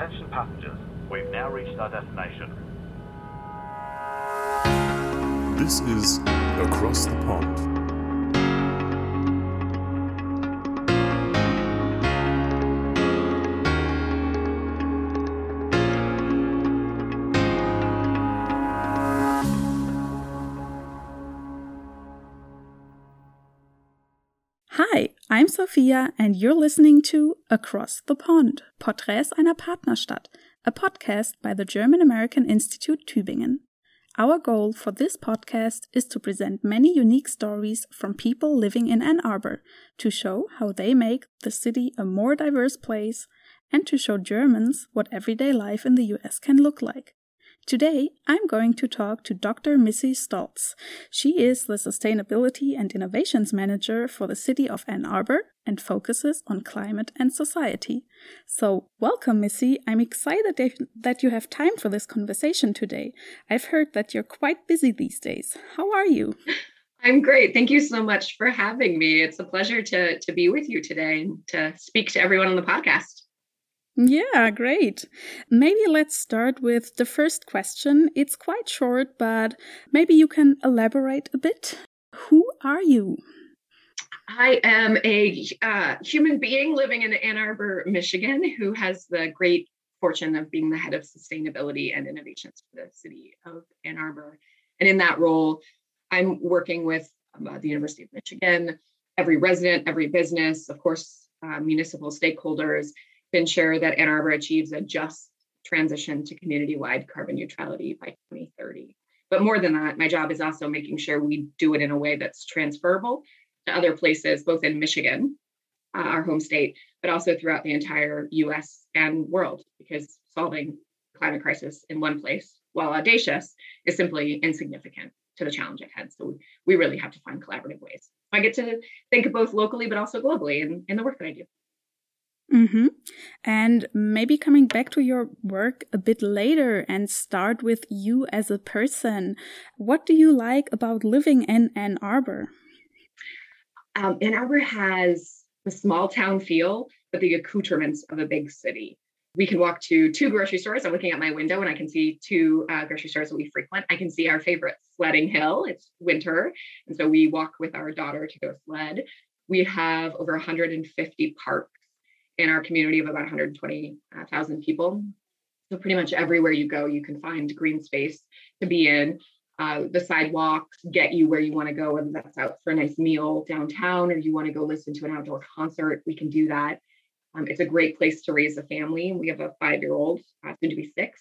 Attention passengers, we've now reached our destination. This is Across the Pond. I'm Sophia and you're listening to Across the Pond, Porträts einer Partnerstadt, a podcast by the German American Institute Tübingen. Our goal for this podcast is to present many unique stories from people living in Ann Arbor to show how they make the city a more diverse place and to show Germans what everyday life in the US can look like. Today, I'm going to talk to Dr. Missy Stults. She is the Sustainability and Innovations Manager for the City of Ann Arbor and focuses on climate and society. So, welcome, Missy. I'm excited that you have time for this conversation today. I've heard that you're quite busy these days. How are you? I'm great. Thank you so much for having me. It's a pleasure to, to be with you today and to speak to everyone on the podcast. Yeah, great. Maybe let's start with the first question. It's quite short, but maybe you can elaborate a bit. Who are you? I am a uh, human being living in Ann Arbor, Michigan, who has the great fortune of being the head of sustainability and innovations for the city of Ann Arbor. And in that role, I'm working with uh, the University of Michigan, every resident, every business, of course, uh, municipal stakeholders, ensure that Ann Arbor achieves a just transition to community wide carbon neutrality by 2030. But more than that, my job is also making sure we do it in a way that's transferable to other places, both in Michigan, uh, our home state, but also throughout the entire US and world, because solving climate crisis in one place, while audacious, is simply insignificant to the challenge ahead. So we really have to find collaborative ways. I get to think both locally, but also globally in, in the work that I do. Mm-hmm. And maybe coming back to your work a bit later and start with you as a person. What do you like about living in Ann Arbor? Um, Ann Arbor has the small town feel, but the accoutrements of a big city. We can walk to two grocery stores. I'm looking at my window and I can see two uh, grocery stores that we frequent. I can see our favorite sledding hill. It's winter. And so we walk with our daughter to go sled. We have over 150 parks in our community of about 120,000 people. So pretty much everywhere you go, you can find green space to be in. Uh, the sidewalks get you where you want to go, whether that's out for a nice meal downtown or you want to go listen to an outdoor concert, we can do that. Um, it's a great place to raise a family. We have a five-year-old, uh, soon to be six,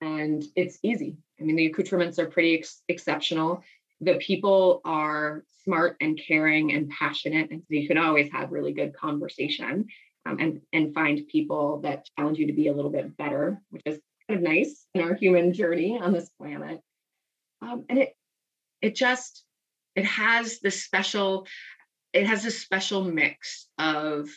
and it's easy. I mean, the accoutrements are pretty ex- exceptional. The people are smart and caring and passionate, and so you can always have really good conversation um, and and find people that challenge you to be a little bit better, which is kind of nice in our human journey on this planet. Um, and it it just it has this special it has this special mix of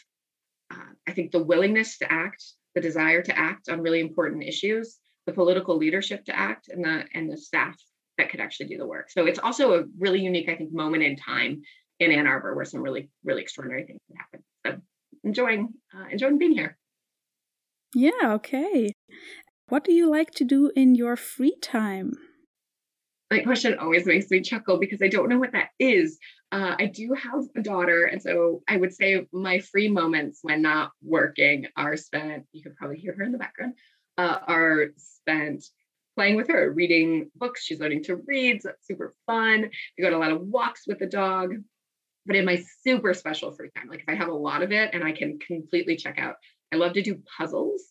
uh, I think the willingness to act, the desire to act on really important issues, the political leadership to act, and the and the staff that could actually do the work. So it's also a really unique, I think, moment in time in Ann Arbor where some really, really extraordinary things can happen. So enjoying uh, enjoying being here. Yeah. Okay. What do you like to do in your free time? That question always makes me chuckle because I don't know what that is. Uh, I do have a daughter, and so I would say my free moments when not working are spent. You could probably hear her in the background. Uh, are spent playing with her, reading books. She's learning to read. So that's super fun. We go on a lot of walks with the dog but in my super special free time, like if I have a lot of it and I can completely check out, I love to do puzzles.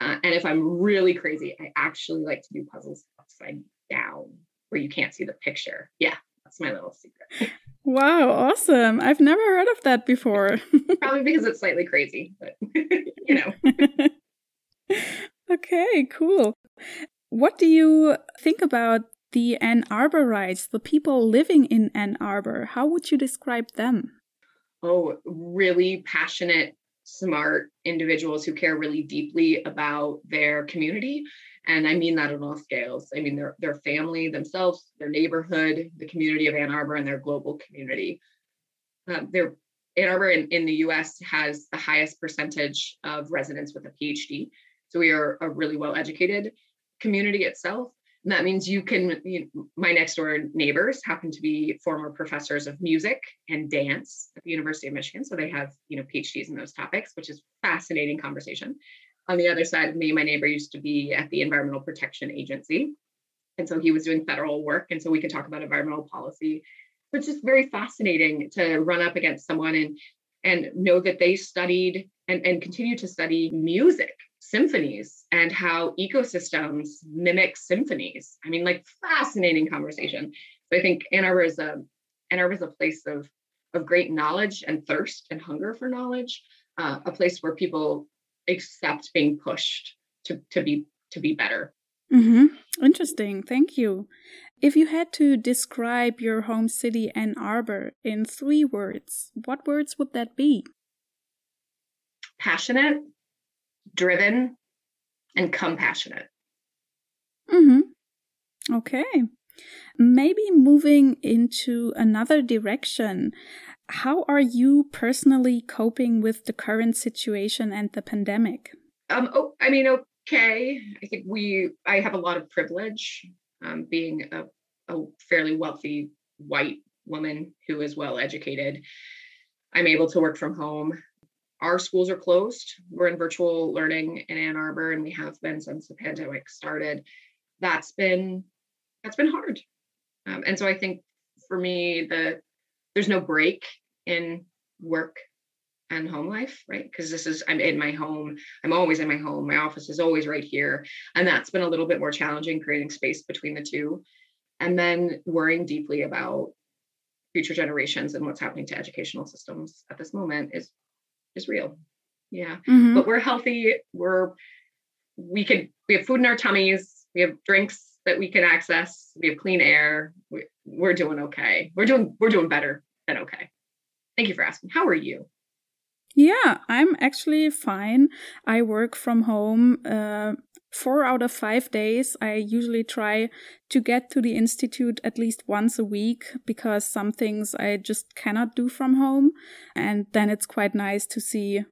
Uh, and if I'm really crazy, I actually like to do puzzles upside down where you can't see the picture. Yeah, that's my little secret. Wow, awesome. I've never heard of that before. Probably because it's slightly crazy, but you know. okay, cool. What do you think about the Ann Arborites, the people living in Ann Arbor, how would you describe them? Oh, really passionate, smart individuals who care really deeply about their community. And I mean that on all scales. I mean their, their family themselves, their neighborhood, the community of Ann Arbor, and their global community. Uh, Ann Arbor in, in the US has the highest percentage of residents with a PhD. So we are a really well educated community itself. And that means you can, you know, my next door neighbors happen to be former professors of music and dance at the University of Michigan. So they have, you know, PhDs in those topics, which is fascinating conversation. On the other side of me, my neighbor used to be at the Environmental Protection Agency. And so he was doing federal work. And so we could talk about environmental policy. But it's just very fascinating to run up against someone and and know that they studied and, and continue to study music symphonies and how ecosystems mimic symphonies. I mean, like fascinating conversation. So I think Ann Arbor is a Ann Arbor is a place of of great knowledge and thirst and hunger for knowledge, uh, a place where people accept being pushed to to be to be better. Mm-hmm. Interesting. Thank you. If you had to describe your home city, Ann Arbor, in three words, what words would that be? Passionate, driven, and compassionate. Mm-hmm. Okay. Maybe moving into another direction. How are you personally coping with the current situation and the pandemic? Um, oh, I mean, okay. I think we, I have a lot of privilege um, being a, a fairly wealthy white woman who is well educated. I'm able to work from home our schools are closed. We're in virtual learning in Ann Arbor, and we have been since the pandemic started. That's been that's been hard, um, and so I think for me, the there's no break in work and home life, right? Because this is I'm in my home. I'm always in my home. My office is always right here, and that's been a little bit more challenging creating space between the two, and then worrying deeply about future generations and what's happening to educational systems at this moment is is real. Yeah. Mm-hmm. But we're healthy. We're we could we have food in our tummies. We have drinks that we can access. We have clean air. We, we're doing okay. We're doing we're doing better than okay. Thank you for asking. How are you? Yeah, I'm actually fine. I work from home uh, four out of five days. I usually try to get to the institute at least once a week because some things I just cannot do from home. And then it's quite nice to see,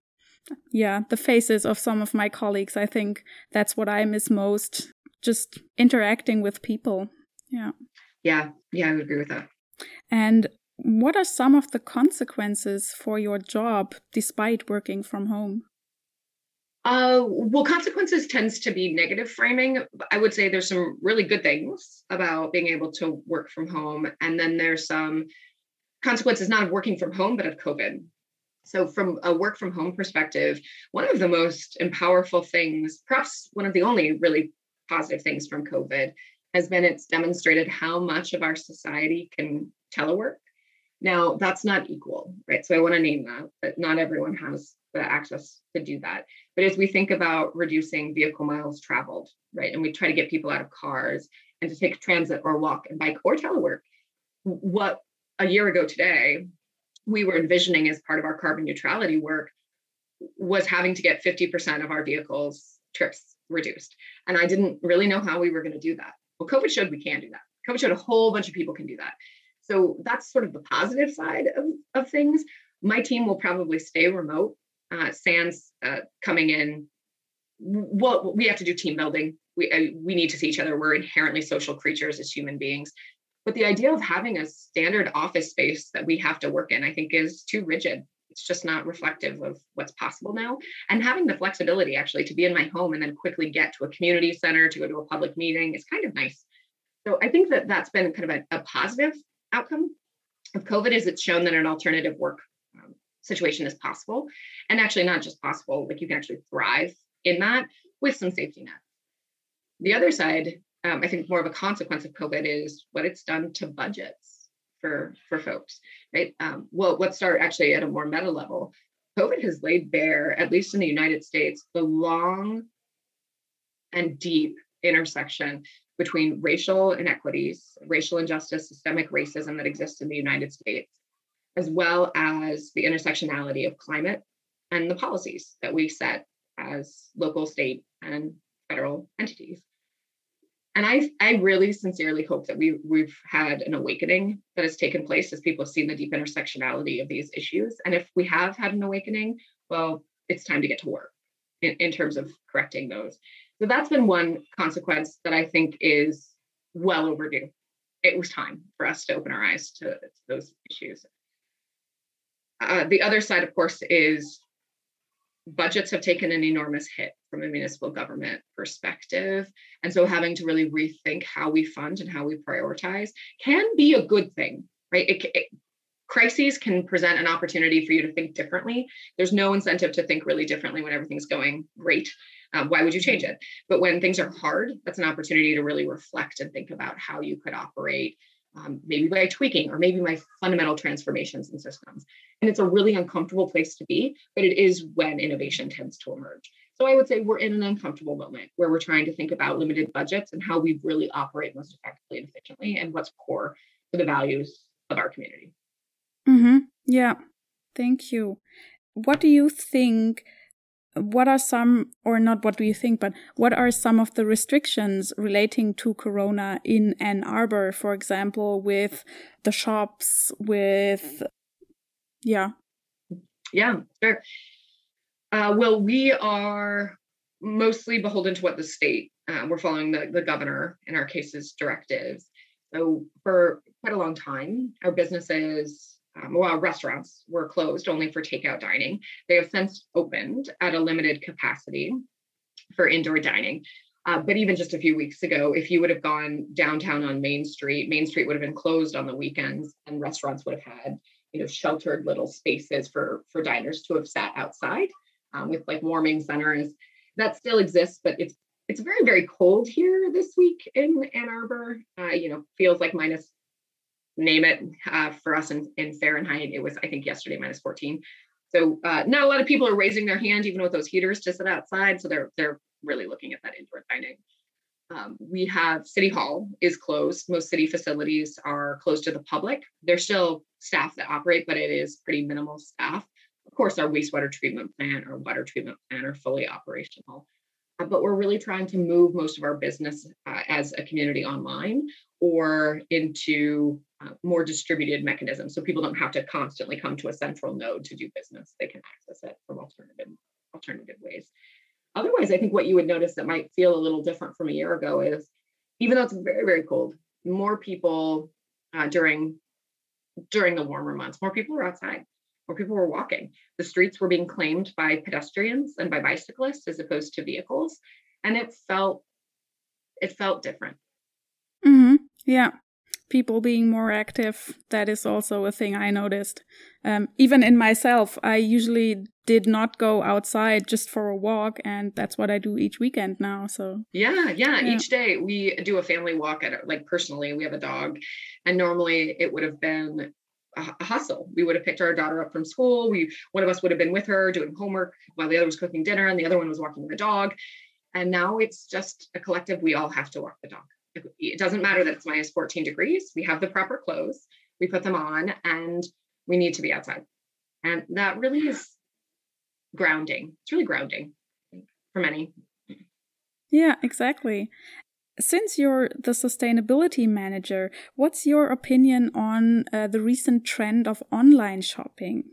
yeah, the faces of some of my colleagues. I think that's what I miss most just interacting with people. Yeah. Yeah. Yeah, I would agree with that. And what are some of the consequences for your job despite working from home? Uh, well, consequences tends to be negative framing. I would say there's some really good things about being able to work from home. And then there's some consequences not of working from home, but of COVID. So, from a work from home perspective, one of the most powerful things, perhaps one of the only really positive things from COVID, has been it's demonstrated how much of our society can telework. Now, that's not equal, right? So, I want to name that, but not everyone has the access to do that. But as we think about reducing vehicle miles traveled, right, and we try to get people out of cars and to take transit or walk and bike or telework, what a year ago today we were envisioning as part of our carbon neutrality work was having to get 50% of our vehicles trips reduced. And I didn't really know how we were going to do that. Well, COVID showed we can do that. COVID showed a whole bunch of people can do that. So that's sort of the positive side of, of things. My team will probably stay remote uh, sans uh, coming in well we have to do team building. We uh, we need to see each other. We're inherently social creatures as human beings. But the idea of having a standard office space that we have to work in i think is too rigid. It's just not reflective of what's possible now. And having the flexibility actually to be in my home and then quickly get to a community center to go to a public meeting is kind of nice. So i think that that's been kind of a, a positive outcome of covid is it's shown that an alternative work situation is possible. And actually, not just possible, like you can actually thrive in that with some safety net. The other side, um, I think more of a consequence of COVID is what it's done to budgets for, for folks, right? Um, well, let's start actually at a more meta level. COVID has laid bare, at least in the United States, the long and deep intersection between racial inequities, racial injustice, systemic racism that exists in the United States, as well as the intersectionality of climate and the policies that we set as local, state, and federal entities. And I, I really sincerely hope that we, we've had an awakening that has taken place as people have seen the deep intersectionality of these issues. And if we have had an awakening, well, it's time to get to work in, in terms of correcting those. So that's been one consequence that I think is well overdue. It was time for us to open our eyes to, to those issues. Uh, the other side, of course, is budgets have taken an enormous hit from a municipal government perspective. And so having to really rethink how we fund and how we prioritize can be a good thing, right? It, it, crises can present an opportunity for you to think differently. There's no incentive to think really differently when everything's going great. Um, why would you change it? But when things are hard, that's an opportunity to really reflect and think about how you could operate um, maybe by tweaking or maybe by fundamental transformations in systems. And it's a really uncomfortable place to be, but it is when innovation tends to emerge. So I would say we're in an uncomfortable moment where we're trying to think about limited budgets and how we really operate most effectively and efficiently and what's core to the values of our community. Mm-hmm. Yeah. Thank you. What do you think what are some, or not what do you think, but what are some of the restrictions relating to Corona in Ann Arbor, for example, with the shops, with, yeah. Yeah, sure. Uh, well, we are mostly beholden to what the state, uh, we're following the, the governor, in our cases, directives. So for quite a long time, our businesses um, while restaurants were closed only for takeout dining, they have since opened at a limited capacity for indoor dining. Uh, but even just a few weeks ago, if you would have gone downtown on Main Street, Main Street would have been closed on the weekends, and restaurants would have had, you know, sheltered little spaces for for diners to have sat outside um, with like warming centers. That still exists, but it's it's very very cold here this week in Ann Arbor. Uh, you know, feels like minus name it uh, for us in, in Fahrenheit. It was, I think, yesterday minus 14. So uh, not a lot of people are raising their hand, even with those heaters, to sit outside. So they're they're really looking at that indoor dining. Um, we have City Hall is closed. Most city facilities are closed to the public. There's still staff that operate, but it is pretty minimal staff. Of course, our wastewater treatment plant or water treatment plant are fully operational. Uh, but we're really trying to move most of our business uh, as a community online or into uh, more distributed mechanisms so people don't have to constantly come to a central node to do business. They can access it from alternative alternative ways. Otherwise i think what you would notice that might feel a little different from a year ago is even though it's very very cold more people uh, during during the warmer months more people were outside more people were walking. The streets were being claimed by pedestrians and by bicyclists as opposed to vehicles and it felt it felt different. Mm-hmm. yeah people being more active that is also a thing i noticed um, even in myself i usually did not go outside just for a walk and that's what i do each weekend now so yeah yeah, yeah. each day we do a family walk at like personally we have a dog and normally it would have been a hustle. We would have picked our daughter up from school. We one of us would have been with her doing homework while the other was cooking dinner, and the other one was walking the dog. And now it's just a collective. We all have to walk the dog it doesn't matter that it's minus 14 degrees. We have the proper clothes, we put them on, and we need to be outside. And that really is grounding. It's really grounding for many. Yeah, exactly. Since you're the sustainability manager, what's your opinion on uh, the recent trend of online shopping?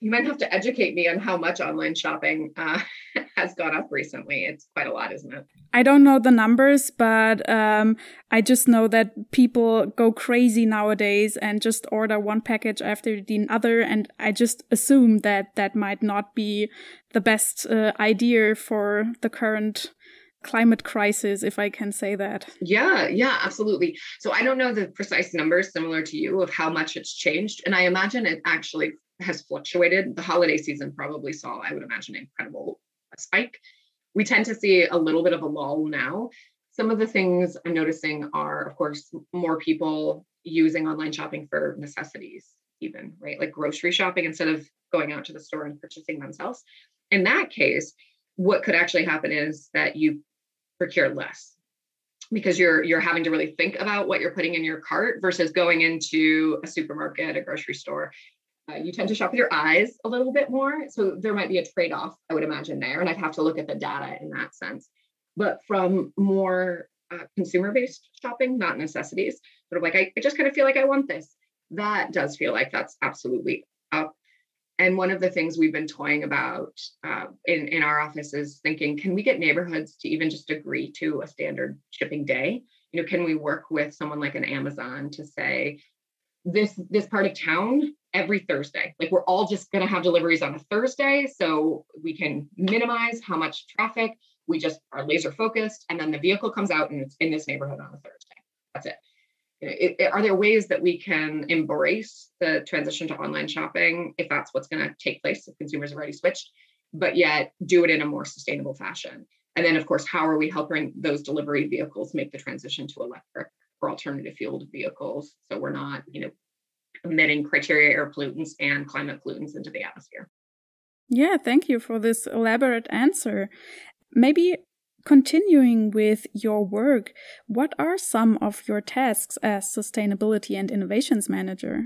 You might have to educate me on how much online shopping uh, has gone up recently. It's quite a lot, isn't it? I don't know the numbers, but um, I just know that people go crazy nowadays and just order one package after the other. And I just assume that that might not be the best uh, idea for the current climate crisis, if I can say that. Yeah, yeah, absolutely. So I don't know the precise numbers similar to you of how much it's changed. And I imagine it actually has fluctuated. The holiday season probably saw, I would imagine, incredible spike. We tend to see a little bit of a lull now. Some of the things I'm noticing are, of course, more people using online shopping for necessities, even, right? Like grocery shopping instead of going out to the store and purchasing themselves. In that case, what could actually happen is that you procure less because you're you're having to really think about what you're putting in your cart versus going into a supermarket a grocery store uh, you tend to shop with your eyes a little bit more. So there might be a trade off, I would imagine, there. And I'd have to look at the data in that sense. But from more uh, consumer based shopping, not necessities, sort of like, I, I just kind of feel like I want this. That does feel like that's absolutely up. And one of the things we've been toying about uh, in, in our office is thinking, can we get neighborhoods to even just agree to a standard shipping day? You know, can we work with someone like an Amazon to say, this this part of town every Thursday. Like we're all just going to have deliveries on a Thursday so we can minimize how much traffic. We just are laser focused and then the vehicle comes out and it's in this neighborhood on a Thursday. That's it. It, it, are there ways that we can embrace the transition to online shopping if that's what's going to take place if consumers have already switched, but yet do it in a more sustainable fashion? And then, of course, how are we helping those delivery vehicles make the transition to electric or alternative fueled vehicles? So we're not, you know, emitting criteria air pollutants and climate pollutants into the atmosphere. Yeah, thank you for this elaborate answer. Maybe continuing with your work, what are some of your tasks as sustainability and innovations manager?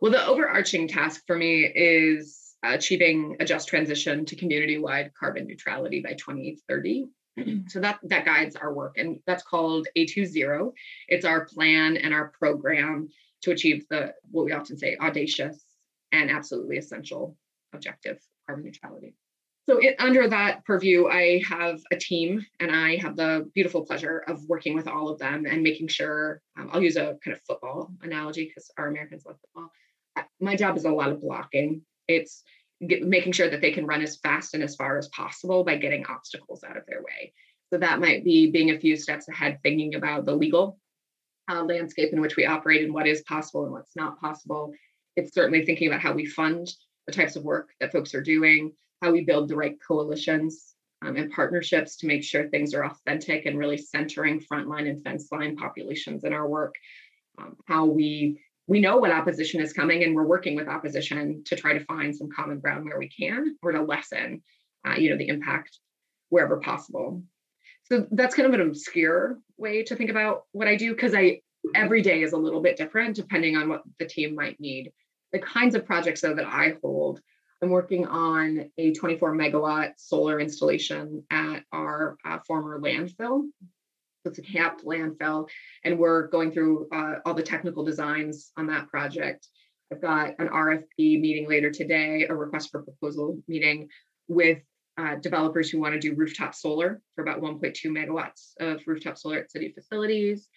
Well, the overarching task for me is achieving a just transition to community-wide carbon neutrality by 2030. So that that guides our work, and that's called A2ZERO. It's our plan and our program to achieve the what we often say audacious and absolutely essential objective carbon neutrality. So it, under that purview, I have a team, and I have the beautiful pleasure of working with all of them and making sure. Um, I'll use a kind of football analogy because our Americans love football. My job is a lot of blocking. It's get, making sure that they can run as fast and as far as possible by getting obstacles out of their way. So that might be being a few steps ahead, thinking about the legal uh, landscape in which we operate and what is possible and what's not possible. It's certainly thinking about how we fund the types of work that folks are doing, how we build the right coalitions um, and partnerships to make sure things are authentic and really centering frontline and fence line populations in our work. Um, how we we know what opposition is coming, and we're working with opposition to try to find some common ground where we can, or to lessen, uh, you know, the impact wherever possible so that's kind of an obscure way to think about what I do because I every day is a little bit different depending on what the team might need. The kinds of projects though that I hold, I'm working on a 24 megawatt solar installation at our uh, former landfill. It's a capped landfill, and we're going through uh, all the technical designs on that project. I've got an RFP meeting later today, a request for proposal meeting with uh, developers who want to do rooftop solar for about 1.2 megawatts of rooftop solar at city facilities.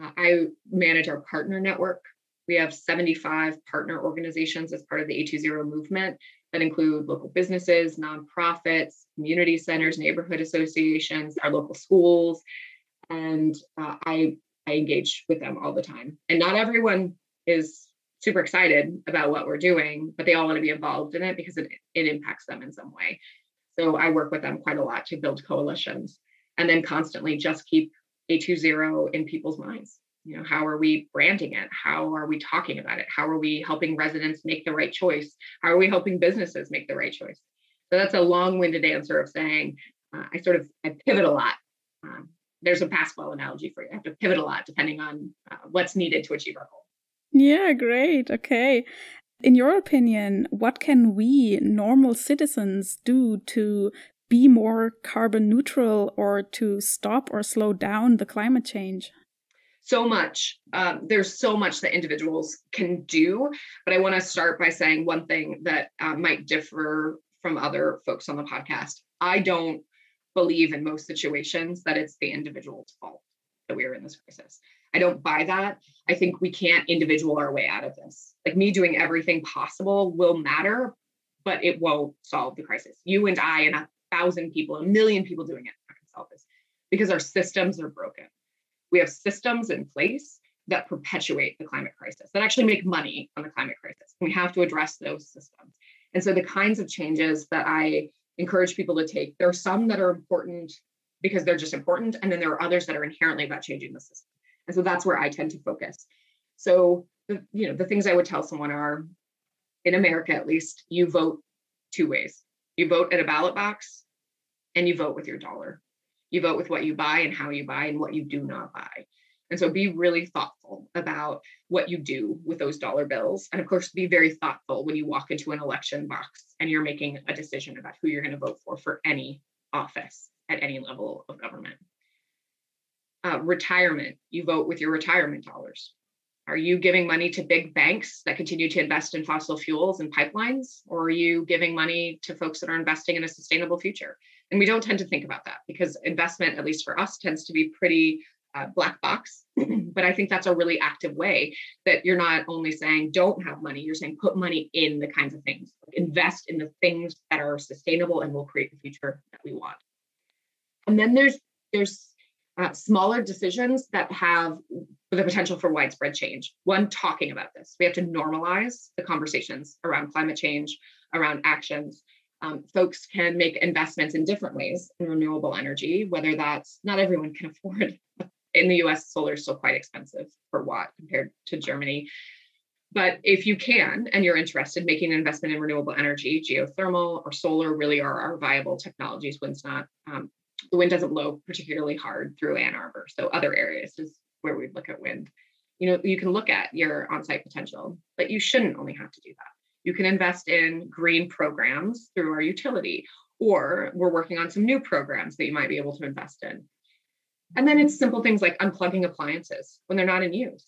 Uh, I manage our partner network. We have 75 partner organizations as part of the A2ZERO movement that include local businesses, nonprofits, community centers, neighborhood associations, our local schools. And uh, I, I engage with them all the time. And not everyone is super excited about what we're doing, but they all want to be involved in it because it, it impacts them in some way. So I work with them quite a lot to build coalitions and then constantly just keep A2ZERO in people's minds. You know, how are we branding it? How are we talking about it? How are we helping residents make the right choice? How are we helping businesses make the right choice? So that's a long-winded answer of saying uh, I sort of I pivot a lot. Um, there's a basketball analogy for you. I have to pivot a lot depending on uh, what's needed to achieve our goal. Yeah, great. Okay. In your opinion, what can we, normal citizens, do to be more carbon neutral or to stop or slow down the climate change? So much. Um, there's so much that individuals can do. But I want to start by saying one thing that uh, might differ from other folks on the podcast. I don't believe in most situations that it's the individual's fault that we are in this crisis. I don't buy that. I think we can't individual our way out of this. Like me doing everything possible will matter, but it won't solve the crisis. You and I and a thousand people, a million people doing it can solve this because our systems are broken. We have systems in place that perpetuate the climate crisis, that actually make money on the climate crisis. We have to address those systems. And so the kinds of changes that I encourage people to take, there are some that are important because they're just important. And then there are others that are inherently about changing the system. And so that's where I tend to focus. So the, you know, the things I would tell someone are in America at least, you vote two ways. You vote at a ballot box and you vote with your dollar. You vote with what you buy and how you buy and what you do not buy. And so be really thoughtful about what you do with those dollar bills. And of course, be very thoughtful when you walk into an election box and you're making a decision about who you're going to vote for for any office at any level of government uh, retirement, you vote with your retirement dollars. Are you giving money to big banks that continue to invest in fossil fuels and pipelines? Or are you giving money to folks that are investing in a sustainable future? And we don't tend to think about that because investment, at least for us, tends to be pretty uh, black box. but I think that's a really active way that you're not only saying don't have money, you're saying put money in the kinds of things, invest in the things that are sustainable and will create the future that we want. And then there's there's uh, smaller decisions that have the potential for widespread change. One, talking about this. We have to normalize the conversations around climate change, around actions. Um, folks can make investments in different ways in renewable energy, whether that's not everyone can afford. In the US, solar is still quite expensive per watt compared to Germany. But if you can and you're interested, in making an investment in renewable energy, geothermal or solar really are our viable technologies. Wind's not um, the wind doesn't blow particularly hard through Ann Arbor. So other areas is where we'd look at wind. You know, you can look at your on-site potential, but you shouldn't only have to do that. You can invest in green programs through our utility, or we're working on some new programs that you might be able to invest in. And then it's simple things like unplugging appliances when they're not in use,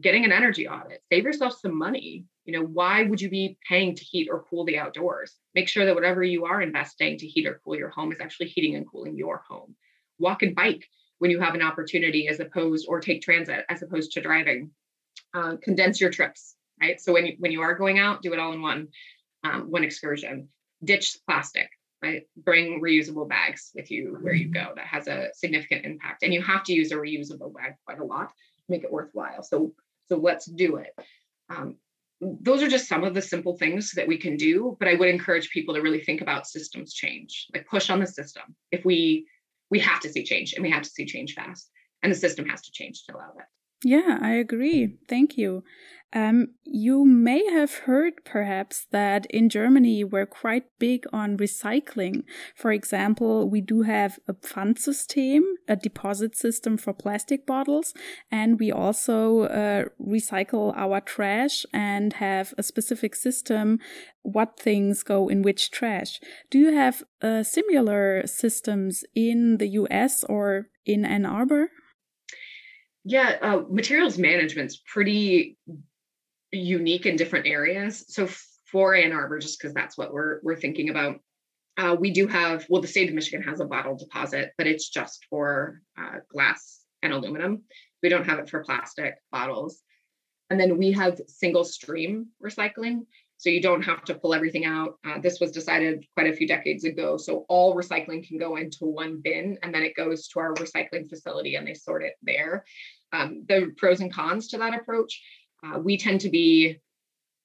getting an energy audit, save yourself some money. You know why would you be paying to heat or cool the outdoors? Make sure that whatever you are investing to heat or cool your home is actually heating and cooling your home. Walk and bike when you have an opportunity as opposed or take transit as opposed to driving. Uh, condense your trips right? So when you when you are going out do it all in one um, one excursion. Ditch plastic right? Bring reusable bags with you where you go. That has a significant impact. And you have to use a reusable bag quite a lot to make it worthwhile. So so let's do it. Um, those are just some of the simple things that we can do but i would encourage people to really think about systems change like push on the system. If we we have to see change and we have to see change fast and the system has to change to allow that yeah, I agree. Thank you. Um, you may have heard perhaps that in Germany we're quite big on recycling. For example, we do have a Pfandsystem, a deposit system for plastic bottles, and we also uh, recycle our trash and have a specific system what things go in which trash. Do you have uh, similar systems in the US or in Ann Arbor? Yeah, uh, materials management's pretty unique in different areas. So for Ann Arbor, just because that's what we're we're thinking about, uh, we do have. Well, the state of Michigan has a bottle deposit, but it's just for uh, glass and aluminum. We don't have it for plastic bottles. And then we have single stream recycling. So you don't have to pull everything out. Uh, this was decided quite a few decades ago. So all recycling can go into one bin and then it goes to our recycling facility and they sort it there um, the pros and cons to that approach. Uh, we tend to be,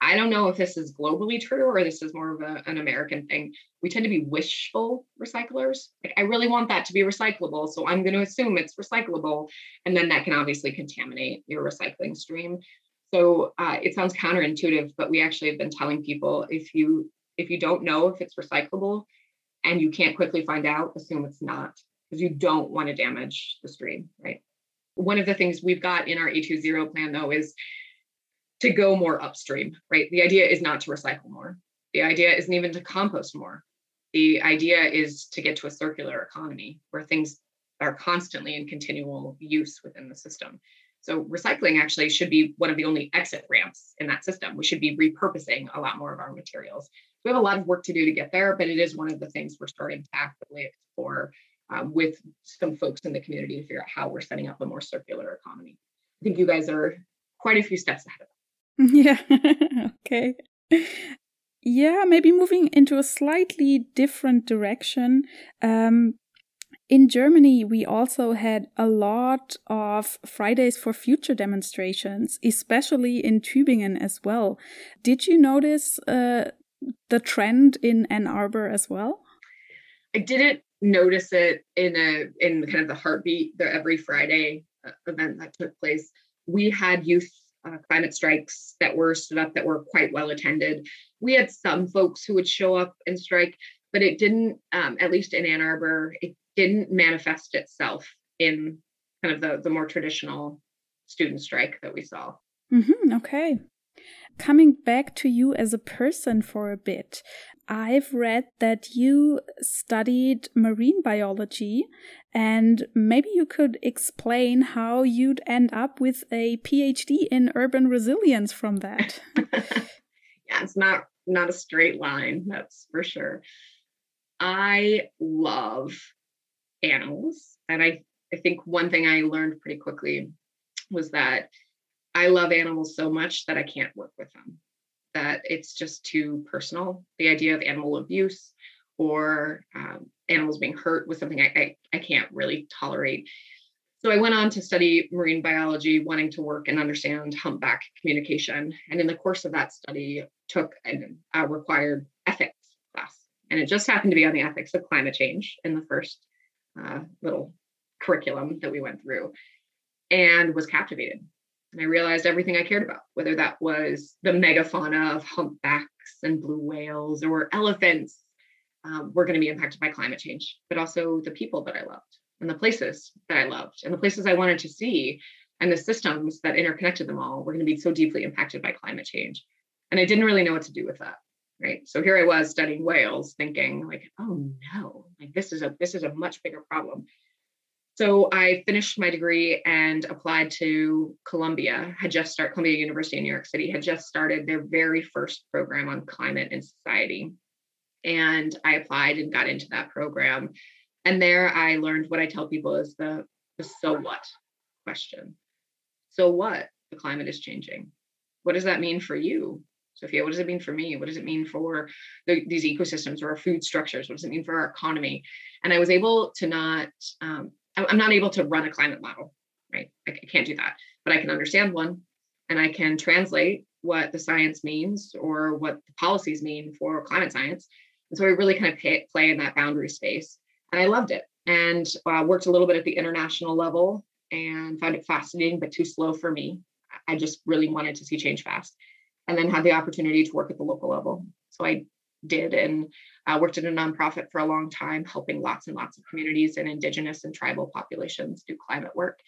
I don't know if this is globally true or this is more of a, an American thing. We tend to be wishful recyclers. Like, I really want that to be recyclable. So I'm going to assume it's recyclable. And then that can obviously contaminate your recycling stream. So uh, it sounds counterintuitive, but we actually have been telling people if you if you don't know if it's recyclable and you can't quickly find out, assume it's not because you don't want to damage the stream, right? One of the things we've got in our A2ZERO plan, though, is to go more upstream, right? The idea is not to recycle more. The idea isn't even to compost more. The idea is to get to a circular economy where things are constantly in continual use within the system. So recycling actually should be one of the only exit ramps in that system. We should be repurposing a lot more of our materials. We have a lot of work to do to get there, but it is one of the things we're starting to actively explore um, with some folks in the community to figure out how we're setting up a more circular economy. I think you guys are quite a few steps ahead of us. Yeah. okay. Yeah, maybe moving into a slightly different direction. Um, in Germany, we also had a lot of Fridays for Future demonstrations, especially in Tübingen as well. Did you notice uh, the trend in Ann Arbor as well? I didn't notice it in a in kind of the heartbeat the every friday uh, event that took place. We had youth uh, climate strikes that were stood up that were quite well attended. We had some folks who would show up and strike but it didn't um, at least in ann arbor it didn't manifest itself in kind of the the more traditional student strike that we saw. Mm-hmm, okay. Coming back to you as a person for a bit, I've read that you studied marine biology, and maybe you could explain how you'd end up with a PhD in urban resilience from that. yeah, it's not not a straight line, that's for sure. I love animals, and I I think one thing I learned pretty quickly was that I love animals so much that I can't work with them that it's just too personal. The idea of animal abuse or um, animals being hurt was something I, I, I can't really tolerate. So I went on to study marine biology, wanting to work and understand humpback communication. And in the course of that study, took a required ethics class. And it just happened to be on the ethics of climate change in the first uh, little curriculum that we went through and was captivated and I realized everything I cared about, whether that was the megafauna of humpbacks and blue whales or elephants, um, were going to be impacted by climate change, but also the people that I loved and the places that I loved and the places I wanted to see and the systems that interconnected them all were going to be so deeply impacted by climate change. And I didn't really know what to do with that. Right. So here I was studying whales, thinking like, oh no, like this is a this is a much bigger problem. So I finished my degree and applied to Columbia, had just started, Columbia University in New York City had just started their very first program on climate and society. And I applied and got into that program. And there I learned what I tell people is the, the so what question. So what? The climate is changing. What does that mean for you? Sophia, what does it mean for me? What does it mean for the, these ecosystems or our food structures? What does it mean for our economy? And I was able to not um, I'm not able to run a climate model, right? I can't do that, but I can understand one and I can translate what the science means or what the policies mean for climate science. And so I really kind of pay, play in that boundary space. And I loved it and uh, worked a little bit at the international level and found it fascinating, but too slow for me. I just really wanted to see change fast. And then had the opportunity to work at the local level. So I did and uh, worked in a nonprofit for a long time, helping lots and lots of communities and indigenous and tribal populations do climate work.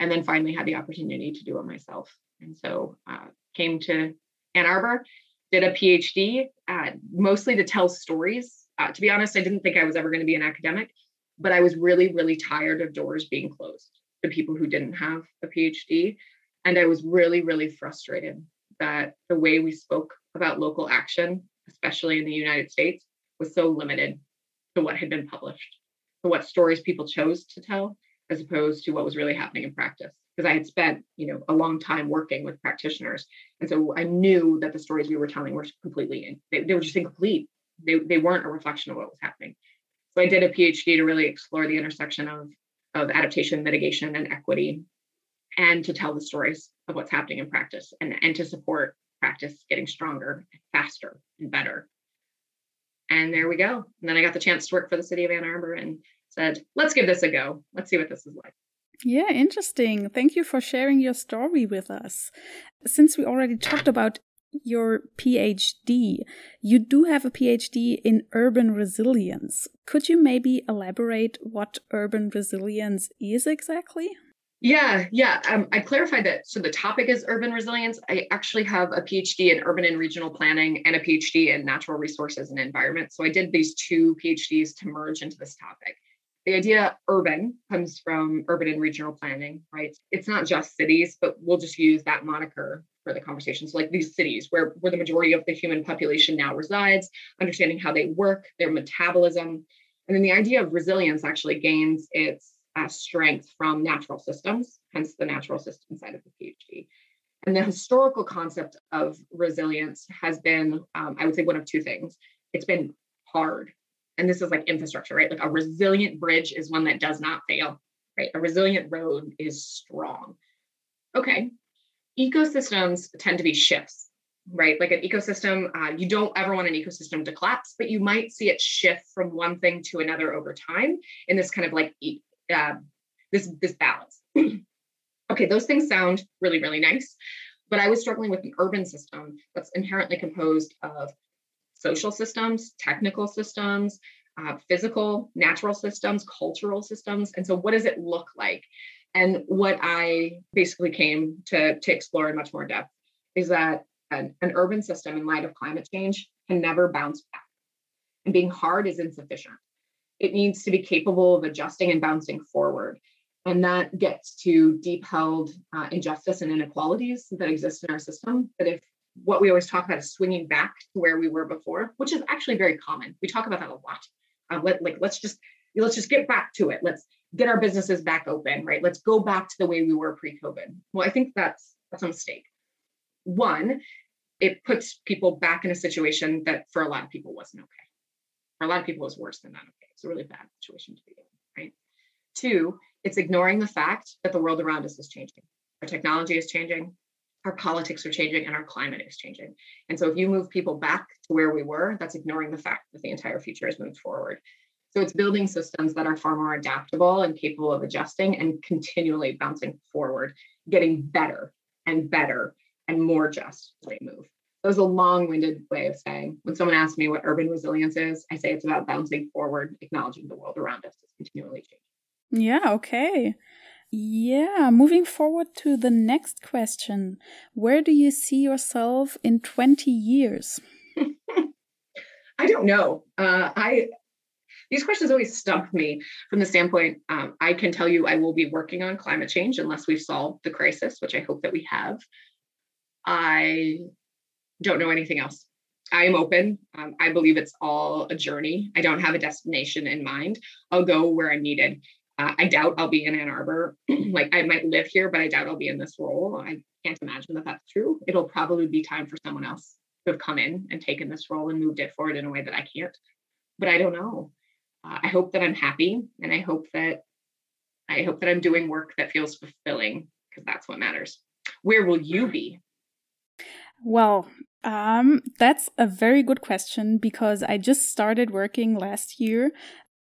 And then finally had the opportunity to do it myself. And so uh, came to Ann Arbor, did a PhD, uh, mostly to tell stories. Uh, to be honest, I didn't think I was ever going to be an academic, but I was really, really tired of doors being closed to people who didn't have a PhD. And I was really, really frustrated that the way we spoke about local action especially in the United States, was so limited to what had been published, to what stories people chose to tell, as opposed to what was really happening in practice. Because I had spent, you know, a long time working with practitioners, and so I knew that the stories we were telling were completely they, they were just incomplete. They they weren't a reflection of what was happening. So I did a PhD to really explore the intersection of of adaptation, mitigation, and equity, and to tell the stories of what's happening in practice and, and to support practice getting stronger, faster, and better. And there we go. And then I got the chance to work for the city of Ann Arbor and said, let's give this a go. Let's see what this is like. Yeah, interesting. Thank you for sharing your story with us. Since we already talked about your PhD, you do have a PhD in urban resilience. Could you maybe elaborate what urban resilience is exactly? Yeah, yeah. Um, I clarified that. So the topic is urban resilience. I actually have a PhD in urban and regional planning and a PhD in natural resources and environment. So I did these two PhDs to merge into this topic. The idea urban comes from urban and regional planning, right? It's not just cities, but we'll just use that moniker for the conversation. So like these cities where, where the majority of the human population now resides, understanding how they work, their metabolism. And then the idea of resilience actually gains its uh, strength from natural systems, hence the natural system side of the PhD. And the historical concept of resilience has been, um, I would say, one of two things. It's been hard. And this is like infrastructure, right? Like a resilient bridge is one that does not fail, right? A resilient road is strong. Okay. Ecosystems tend to be shifts, right? Like an ecosystem, uh, you don't ever want an ecosystem to collapse, but you might see it shift from one thing to another over time in this kind of like uh, this this balance. okay, those things sound really really nice, but I was struggling with an urban system that's inherently composed of social systems, technical systems, uh, physical, natural systems, cultural systems, and so what does it look like? And what I basically came to to explore in much more depth is that an, an urban system in light of climate change can never bounce back. And being hard is insufficient. It needs to be capable of adjusting and bouncing forward. And that gets to deep held uh, injustice and inequalities that exist in our system. That if what we always talk about is swinging back to where we were before, which is actually very common. We talk about that a lot. Uh, let, like let's just let's just get back to it. Let's get our businesses back open, right? Let's go back to the way we were pre-COVID. Well, I think that's that's a mistake. One, it puts people back in a situation that for a lot of people wasn't okay. For a lot of people, was worse than that. Okay, it's a really bad situation to be in, right? Two, it's ignoring the fact that the world around us is changing. Our technology is changing, our politics are changing, and our climate is changing. And so, if you move people back to where we were, that's ignoring the fact that the entire future has moved forward. So it's building systems that are far more adaptable and capable of adjusting and continually bouncing forward, getting better and better and more just as they move. That was a long-winded way of saying when someone asks me what urban resilience is, I say it's about bouncing forward, acknowledging the world around us is continually changing. Yeah, okay. Yeah, moving forward to the next question. Where do you see yourself in 20 years? I don't know. Uh, I these questions always stump me from the standpoint um, I can tell you I will be working on climate change unless we've solved the crisis, which I hope that we have. I don't know anything else. I am open. Um, I believe it's all a journey. I don't have a destination in mind. I'll go where I'm needed. Uh, I doubt I'll be in Ann Arbor. like I might live here, but I doubt I'll be in this role. I can't imagine that that's true. It'll probably be time for someone else to have come in and taken this role and moved it forward in a way that I can't. But I don't know uh, I hope that I'm happy and I hope that I hope that I'm doing work that feels fulfilling because that's what matters. Where will you be? Well, um, that's a very good question because I just started working last year.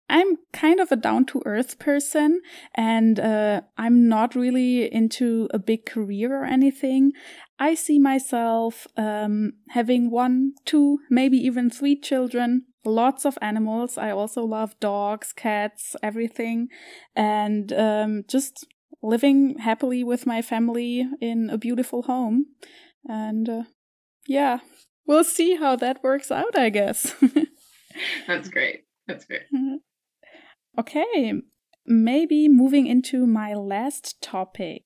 I'm kind of a down to earth person and uh, I'm not really into a big career or anything. I see myself um, having one, two, maybe even three children, lots of animals. I also love dogs, cats, everything, and um, just living happily with my family in a beautiful home. And uh, yeah, we'll see how that works out, I guess. That's great. That's great. Mm-hmm. Okay, maybe moving into my last topic.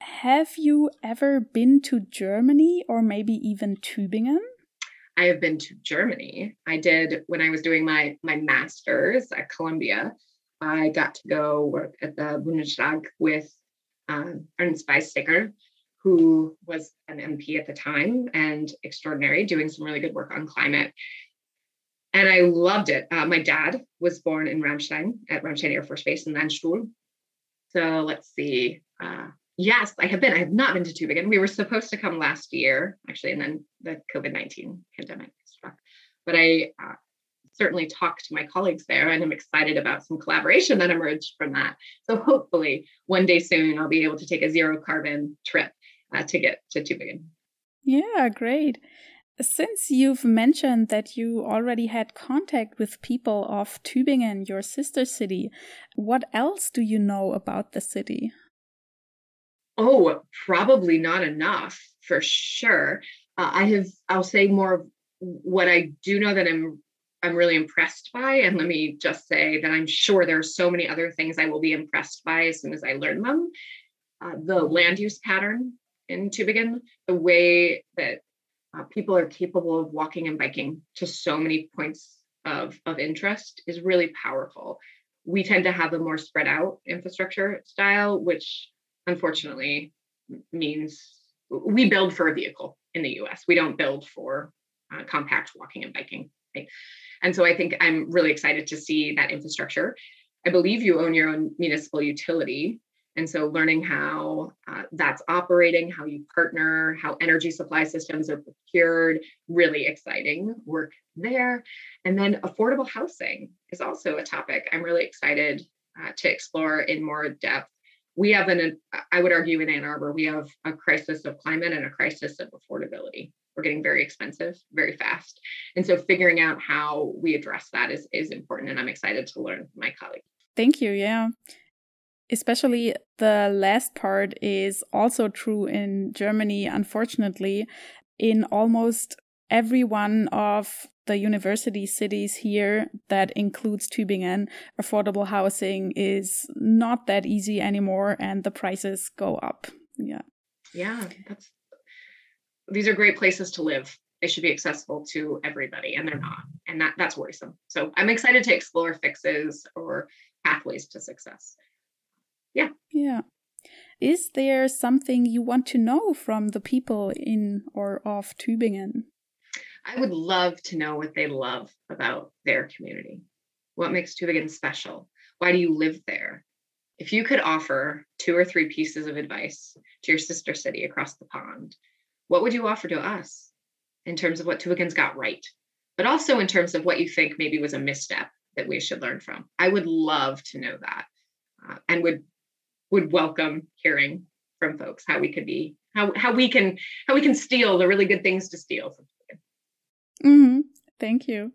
Have you ever been to Germany or maybe even Tübingen? I have been to Germany. I did when I was doing my my master's at Columbia. I got to go work at the Bundestag with um, Ernst Weizsäcker, who was an MP at the time and extraordinary, doing some really good work on climate. And I loved it. Uh, my dad was born in Ramstein at Ramstein Air Force Base in Landstuhl. So let's see. Uh, Yes, I have been. I have not been to Tübingen. We were supposed to come last year, actually, and then the COVID 19 pandemic struck. But I uh, certainly talked to my colleagues there, and I'm excited about some collaboration that emerged from that. So hopefully, one day soon, I'll be able to take a zero carbon trip uh, to get to Tübingen. Yeah, great. Since you've mentioned that you already had contact with people of Tübingen, your sister city, what else do you know about the city? Oh, probably not enough for sure. Uh, I have, I'll say more of what I do know that I'm I'm really impressed by. And let me just say that I'm sure there are so many other things I will be impressed by as soon as I learn them. Uh, the land use pattern in Tübingen, the way that uh, people are capable of walking and biking to so many points of, of interest is really powerful. We tend to have a more spread out infrastructure style, which unfortunately means we build for a vehicle in the US. We don't build for uh, compact walking and biking. Right? And so I think I'm really excited to see that infrastructure. I believe you own your own municipal utility. And so learning how uh, that's operating, how you partner, how energy supply systems are procured, really exciting work there. And then affordable housing is also a topic I'm really excited uh, to explore in more depth. We have an i would argue in ann arbor we have a crisis of climate and a crisis of affordability. We're getting very expensive very fast. And so figuring out how we address that is is important and i'm excited to learn from my colleagues. Thank you yeah especially the last part is also true in germany unfortunately in almost every one of the university cities here that includes Tübingen, affordable housing is not that easy anymore and the prices go up. Yeah. Yeah, that's these are great places to live. They should be accessible to everybody and they're not. And that that's worrisome. So I'm excited to explore fixes or pathways to success. Yeah. Is there something you want to know from the people in or of Tübingen? I would love to know what they love about their community. What makes Tübingen special? Why do you live there? If you could offer two or three pieces of advice to your sister city across the pond, what would you offer to us in terms of what Tübingen's got right, but also in terms of what you think maybe was a misstep that we should learn from? I would love to know that, uh, and would would welcome hearing from folks how we could be how how we can how we can steal the really good things to steal Mm-hmm. Thank you.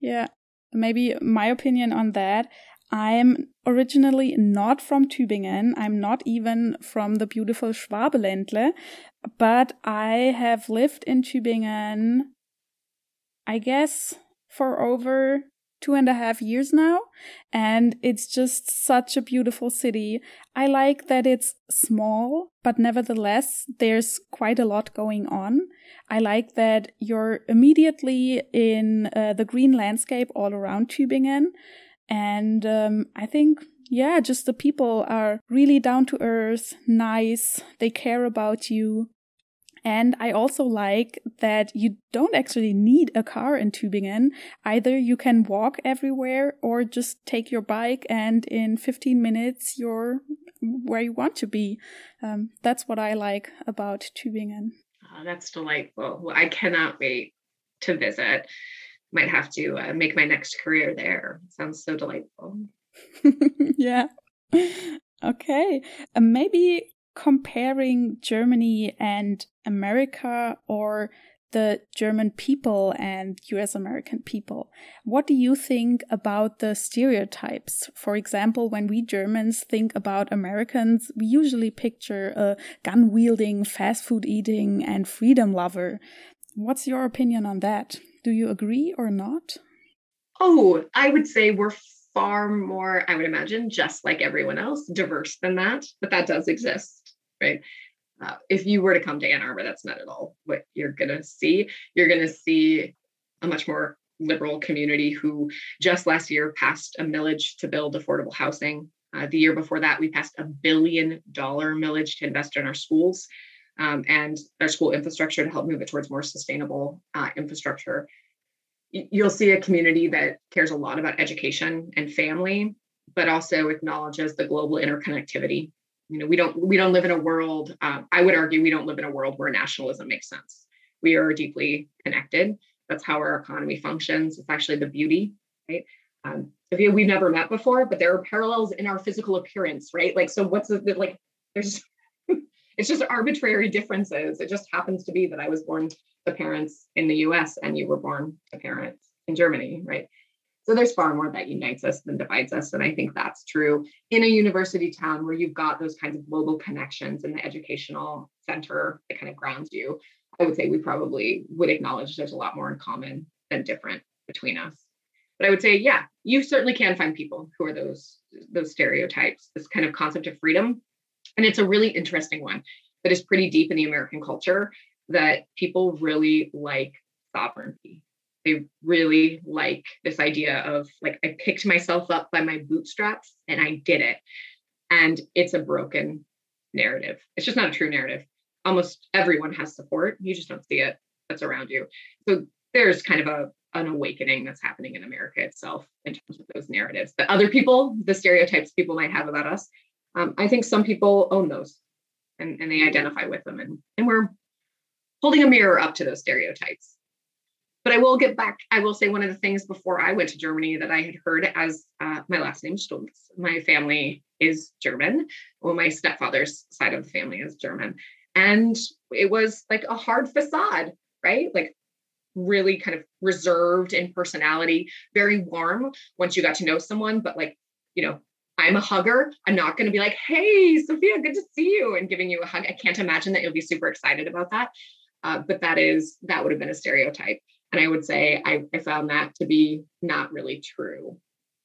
Yeah, maybe my opinion on that. I'm originally not from Tübingen. I'm not even from the beautiful Schwabenländle, but I have lived in Tübingen, I guess, for over two and a half years now. And it's just such a beautiful city. I like that it's small, but nevertheless, there's quite a lot going on. I like that you're immediately in uh, the green landscape all around Tübingen. And um, I think yeah, just the people are really down to earth, nice, they care about you. And I also like that you don't actually need a car in Tübingen. Either you can walk everywhere or just take your bike and in 15 minutes you're where you want to be. Um, that's what I like about Tübingen. Oh, that's delightful. Well, I cannot wait to visit. Might have to uh, make my next career there. Sounds so delightful. yeah. Okay. Uh, maybe comparing Germany and America or the German people and US American people. What do you think about the stereotypes? For example, when we Germans think about Americans, we usually picture a gun wielding, fast food eating, and freedom lover. What's your opinion on that? Do you agree or not? Oh, I would say we're far more, I would imagine, just like everyone else, diverse than that, but that does exist right? Uh, if you were to come to Ann Arbor, that's not at all what you're going to see. You're going to see a much more liberal community who just last year passed a millage to build affordable housing. Uh, the year before that, we passed a billion dollar millage to invest in our schools um, and our school infrastructure to help move it towards more sustainable uh, infrastructure. You'll see a community that cares a lot about education and family, but also acknowledges the global interconnectivity you know we don't we don't live in a world um, i would argue we don't live in a world where nationalism makes sense. We are deeply connected. That's how our economy functions. It's actually the beauty right? Um, we've never met before but there are parallels in our physical appearance right? Like so what's the like there's it's just arbitrary differences. It just happens to be that i was born to parents in the us and you were born to parents in germany right so there's far more that unites us than divides us. And I think that's true in a university town where you've got those kinds of global connections and the educational center that kind of grounds you. I would say we probably would acknowledge there's a lot more in common than different between us. But I would say, yeah, you certainly can find people who are those those stereotypes, this kind of concept of freedom. And it's a really interesting one that is pretty deep in the American culture that people really like sovereignty they really like this idea of like I picked myself up by my bootstraps and I did it. And it's a broken narrative. It's just not a true narrative. Almost everyone has support. You just don't see it that's around you. So there's kind of a an awakening that's happening in America itself in terms of those narratives that other people, the stereotypes people might have about us. Um, I think some people own those and, and they identify with them. And, and we're holding a mirror up to those stereotypes but I will get back. I will say one of the things before I went to Germany that I had heard as uh, my last name Stults. My family is German. Well, my stepfather's side of the family is German, and it was like a hard facade, right? Like really kind of reserved in personality, very warm once you got to know someone, but like you know. I'm a hugger. I'm not going to be like, "Hey, Sophia, good to see you," and giving you a hug. I can't imagine that you'll be super excited about that. Uh, but that is that would have been a stereotype. And I would say I, I found that to be not really true.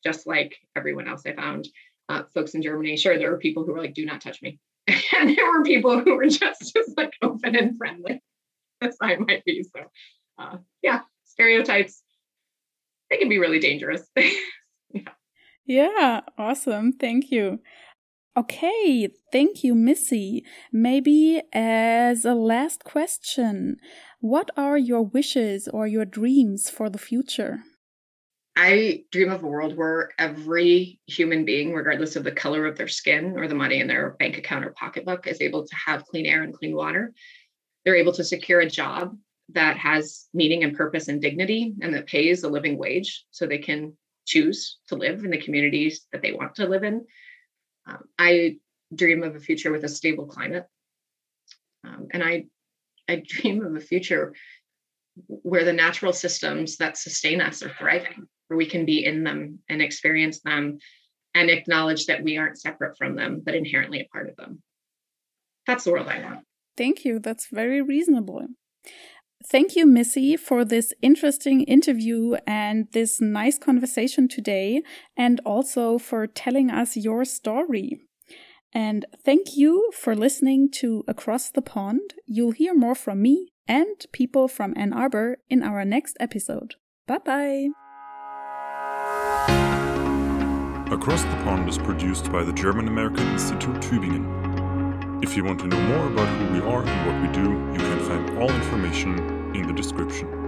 Just like everyone else, I found uh, folks in Germany. Sure, there were people who were like, "Do not touch me," and there were people who were just as like open and friendly as I might be. So, uh, yeah, stereotypes they can be really dangerous. yeah. yeah, awesome. Thank you. Okay, thank you, Missy. Maybe as a last question, what are your wishes or your dreams for the future? I dream of a world where every human being, regardless of the color of their skin or the money in their bank account or pocketbook, is able to have clean air and clean water. They're able to secure a job that has meaning and purpose and dignity and that pays a living wage so they can choose to live in the communities that they want to live in. Um, I dream of a future with a stable climate. Um, and I, I dream of a future where the natural systems that sustain us are thriving, where we can be in them and experience them and acknowledge that we aren't separate from them, but inherently a part of them. That's the world I want. Thank you. That's very reasonable. Thank you, Missy, for this interesting interview and this nice conversation today, and also for telling us your story. And thank you for listening to Across the Pond. You'll hear more from me and people from Ann Arbor in our next episode. Bye bye. Across the Pond is produced by the German American Institute Tübingen. If you want to know more about who we are and what we do, you can find all information in the description.